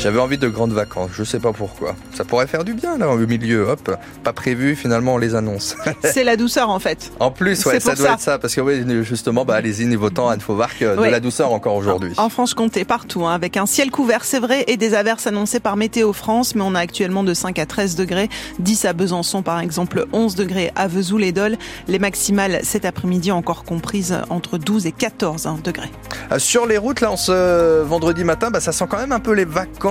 J'avais envie de grandes vacances, je sais pas pourquoi. Ça pourrait faire du bien là au milieu, hop, pas prévu, finalement on les annonce. C'est la douceur en fait. En plus, ouais, ça doit être ça, parce que oui, justement, bah, allez-y, niveau temps, Anne Fauvarc, de la douceur encore aujourd'hui. En Franche-Comté, partout, hein, avec un ciel couvert, c'est vrai, et des averses annoncées par Météo France, mais on a actuellement de 5 à 13 degrés, 10 à Besançon par exemple, 11 degrés à Vesoul et Dole. Les maximales cet après-midi encore comprises entre 12 et 14 hein, degrés. Euh, sur les routes, là, en ce vendredi matin, bah, ça sent quand même un peu les vacances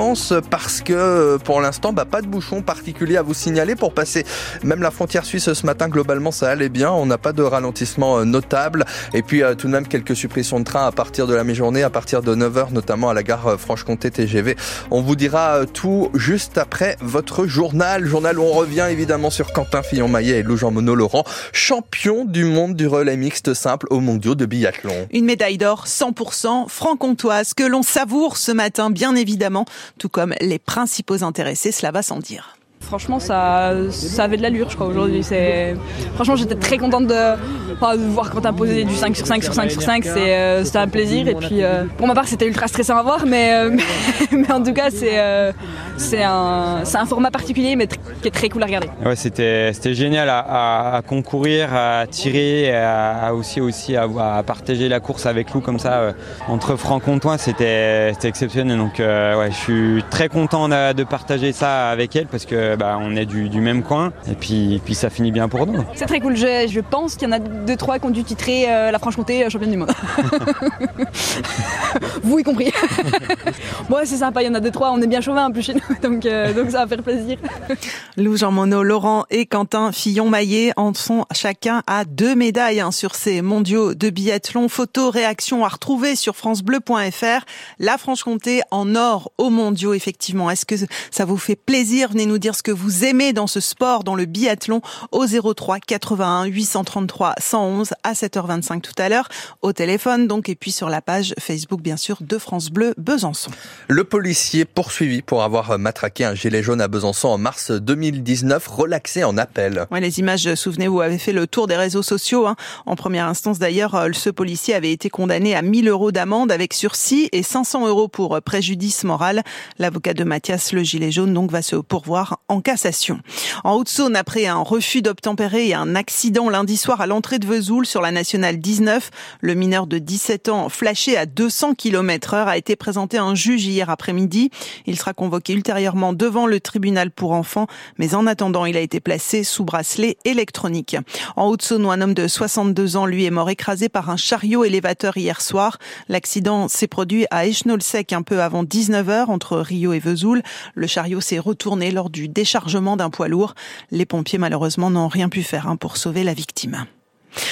parce que euh, pour l'instant, bah, pas de bouchon particulier à vous signaler pour passer même la frontière suisse ce matin. Globalement, ça allait bien. On n'a pas de ralentissement euh, notable. Et puis, tout de même, quelques suppressions de trains à partir de la mi-journée, à partir de 9h, notamment à la gare Franche-Comté TGV. On vous dira tout juste après votre journal. Journal où on revient évidemment sur Quentin Fillon-Maillet et Lou Jean-Monod Laurent, champion du monde du relais mixte simple au mondiaux de biathlon. Une médaille d'or 100% franc-comtoise que l'on savoure ce matin, bien évidemment, tout comme les principaux intéressés, cela va sans dire. Franchement, ça, ça avait de l'allure, je crois, aujourd'hui. Franchement, j'étais très contente de, voir quand t'as posé du 5 sur 5 sur 5 sur 5. C'est, euh, c'était un plaisir. Et puis, euh, pour ma part, c'était ultra stressant à voir, mais, euh, en tout cas, c'est, un, format particulier, mais qui est très cool à regarder. C'était, génial à, concourir, à tirer, à, aussi, aussi à, partager la course avec Lou comme ça, entre franc-comtois. C'était, exceptionnel. Donc, je suis très content de partager ça avec elle parce que bah, on est du, même coin et puis, puis ça finit bien pour nous. C'est très cool. Je, je pense qu'il y en a deux trois qui ont dû titrer euh, la Franche-Comté euh, championne du monde. Vous y compris. bon, c'est sympa. Il y en a deux trois. On est bien chauvin en plus chez nous, donc euh, donc ça va faire plaisir. Lou Jean Monod, Laurent et Quentin Fillon-Maillet en sont chacun à deux médailles hein, sur ces mondiaux de biathlon. Photos, réactions à retrouver sur francebleu.fr. La Franche-Comté en or aux mondiaux, effectivement. Est-ce que ça vous fait plaisir? Venez nous dire ce que que vous aimez dans ce sport, dans le biathlon, au 03 81 833 111 à 7h25 tout à l'heure, au téléphone donc, et puis sur la page Facebook bien sûr de France Bleu Besançon. Le policier poursuivi pour avoir matraqué un gilet jaune à Besançon en mars 2019, relaxé en appel. Ouais, les images, souvenez-vous, avaient fait le tour des réseaux sociaux. Hein. En première instance d'ailleurs, euh, ce policier avait été condamné à 1000 euros d'amende avec sursis et 500 euros pour préjudice moral. L'avocat de Mathias Le Gilet jaune donc va se pourvoir en cassation. En Haute-Saône, après un refus d'obtempérer et un accident lundi soir à l'entrée de Vesoul sur la nationale 19, le mineur de 17 ans flashé à 200 km heure a été présenté à un juge hier après-midi. Il sera convoqué ultérieurement devant le tribunal pour enfants, mais en attendant, il a été placé sous bracelet électronique. En Haute-Saône, un homme de 62 ans, lui, est mort écrasé par un chariot élévateur hier soir. L'accident s'est produit à Echnol-Sec un peu avant 19h entre Rio et Vesoul. Le chariot s'est retourné lors du déchargement chargement d'un poids lourd. Les pompiers, malheureusement, n'ont rien pu faire hein, pour sauver la victime.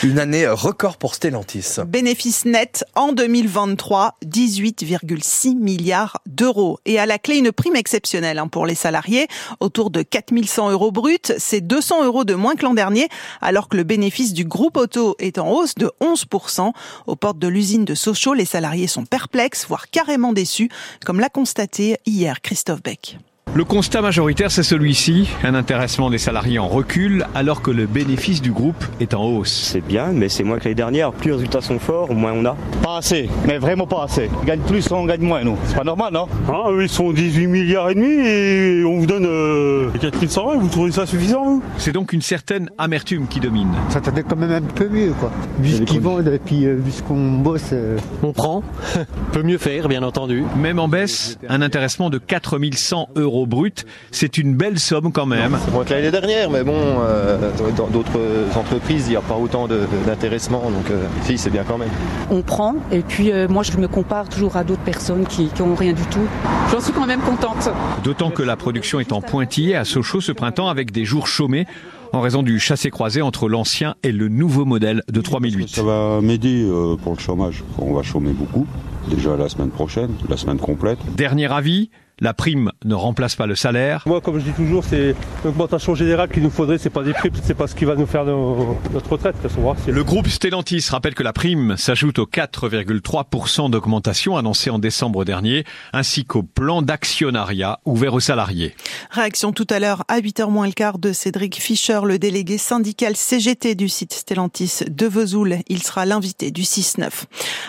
Une année record pour Stellantis. Bénéfice net en 2023, 18,6 milliards d'euros. Et à la clé, une prime exceptionnelle hein, pour les salariés, autour de 4100 euros bruts. C'est 200 euros de moins que l'an dernier, alors que le bénéfice du groupe auto est en hausse de 11%. Aux portes de l'usine de Sochaux, les salariés sont perplexes, voire carrément déçus, comme l'a constaté hier Christophe Beck. Le constat majoritaire, c'est celui-ci, un intéressement des salariés en recul, alors que le bénéfice du groupe est en hausse. C'est bien, mais c'est moins que l'année dernière. Plus les résultats sont forts, moins on a. Pas assez, mais vraiment pas assez. On gagne plus, on gagne moins, nous. C'est pas normal, non? Ah, ils sont 18 milliards et demi et on vous donne euh, 4100 vous trouvez ça suffisant, vous? C'est donc une certaine amertume qui domine. Ça t'attendait quand même un peu mieux, quoi. Vu ce qu'ils vendent et puis euh, vu ce qu'on bosse. Euh. On prend, peut mieux faire, bien entendu. Même en baisse, un intéressement de 4100 euros brut. C'est une belle somme quand même. C'est moins que l'année dernière, mais bon, euh, dans d'autres entreprises, il n'y a pas autant d'intéressement, donc euh, si, c'est bien quand même. On prend, et puis euh, moi je me compare toujours à d'autres personnes qui n'ont rien du tout. J'en suis quand même contente. D'autant que la production est en pointillé à Sochaux ce printemps avec des jours chômés en raison du chassé-croisé entre l'ancien et le nouveau modèle de 3008. Ça va m'aider pour le chômage. On va chômer beaucoup, déjà la semaine prochaine, la semaine complète. Dernier avis, la prime ne remplace pas le salaire. Moi, comme je dis toujours, c'est l'augmentation générale qu'il nous faudrait. C'est pas des primes, c'est pas ce qui va nous faire notre retraite. Le groupe Stellantis rappelle que la prime s'ajoute aux 4,3% d'augmentation annoncée en décembre dernier, ainsi qu'au plan d'actionnariat ouvert aux salariés. Réaction tout à l'heure à 8h moins le quart de Cédric Fischer, le délégué syndical CGT du site Stellantis de Vesoul. Il sera l'invité du 6-9.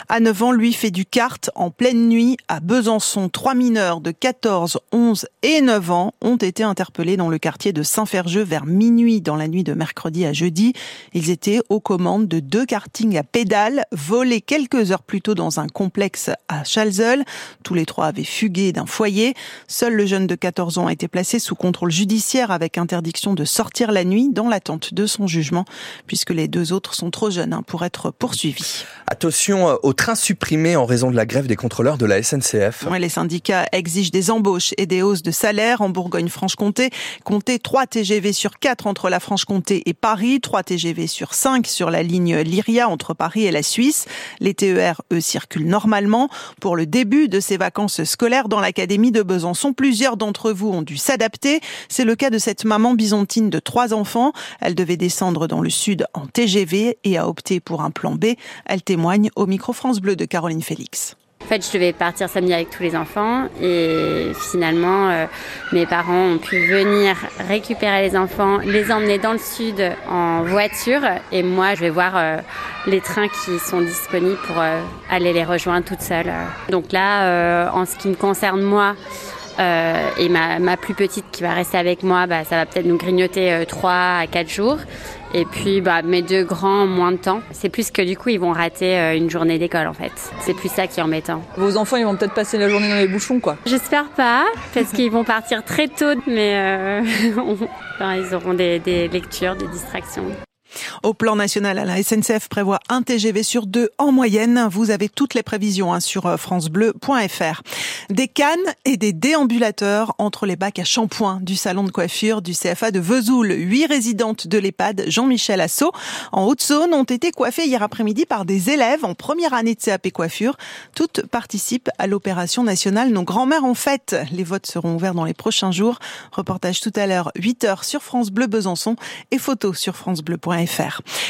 À 9 ans, lui fait du kart en pleine nuit à Besançon. Trois mineurs de 4 14, 11 et 9 ans ont été interpellés dans le quartier de Saint-Ferjeux vers minuit dans la nuit de mercredi à jeudi. Ils étaient aux commandes de deux kartings à pédales volés quelques heures plus tôt dans un complexe à Chalzeul. Tous les trois avaient fugué d'un foyer. Seul le jeune de 14 ans a été placé sous contrôle judiciaire avec interdiction de sortir la nuit dans l'attente de son jugement puisque les deux autres sont trop jeunes hein, pour être poursuivis. Attention euh, aux trains supprimés en raison de la grève des contrôleurs de la SNCF. les syndicats exigent des embauches et des hausses de salaire en Bourgogne-Franche-Comté. Comptez 3 TGV sur 4 entre la Franche-Comté et Paris, 3 TGV sur 5 sur la ligne Lyria entre Paris et la Suisse. Les TER, circulent normalement. Pour le début de ces vacances scolaires dans l'Académie de Besançon, plusieurs d'entre vous ont dû s'adapter. C'est le cas de cette maman byzantine de trois enfants. Elle devait descendre dans le sud en TGV et a opté pour un plan B. Elle témoigne au micro France Bleu de Caroline Félix. En fait, je devais partir samedi avec tous les enfants et finalement, euh, mes parents ont pu venir récupérer les enfants, les emmener dans le sud en voiture et moi, je vais voir euh, les trains qui sont disponibles pour euh, aller les rejoindre toute seule. Donc là, en ce qui me concerne moi, et ma, plus petite qui va rester avec moi, bah, ça va peut-être nous grignoter 3 à 4 jours. Et puis bah, mes deux grands, moins de temps. C'est plus que du coup, ils vont rater euh, une journée d'école en fait. C'est plus ça qui est embêtant. Vos enfants, ils vont peut-être passer la journée dans les bouchons quoi J'espère pas, parce qu'ils vont partir très tôt, mais euh, ils auront des, des lectures, des distractions. Au plan national, la SNCF prévoit un TGV sur deux en moyenne. Vous avez toutes les prévisions hein, sur euh, francebleu.fr. Des cannes et des déambulateurs entre les bacs à shampoing du salon de coiffure du CFA de Vesoul. Huit résidentes de l'EHPAD Jean-Michel Assot en Haute-Saône ont été coiffées hier après-midi par des élèves en première année de CAP coiffure. Toutes participent à l'opération nationale Nos grands-mères en fête. Les votes seront ouverts dans les prochains jours. Reportage tout à l'heure, 8h sur France Bleu Besançon et photos sur francebleu.fr.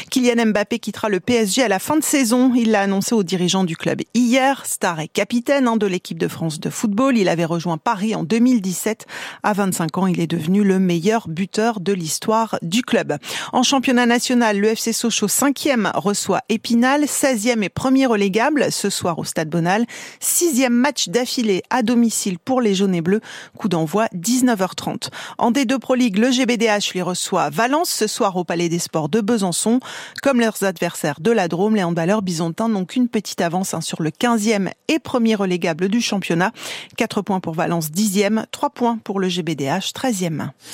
Kylian Mbappé quittera le PSG à la fin de saison. Il l'a annoncé aux dirigeants du club hier. Star et capitaine hein, de l'équipe de France de football. Il avait rejoint Paris en 2017. À 25 ans, il est devenu le meilleur buteur de l'histoire du club. En championnat national, le FC Sochaux 5e reçoit Épinal, 16e et premier relégable ce soir au Stade Bonal. Sixième match d'affilée à domicile pour les jaunes et bleus. Coup d'envoi 19h30. En D2 Pro League, le GBDH lui reçoit Valence ce soir au Palais des Sports de Besançon. Comme leurs adversaires de la Drôme, les handballeurs byzantins n'ont qu'une petite avance hein, sur le 15e et premier relégable du championnat. 4 points pour Valence 10e, 3 points pour le GBDH 13e.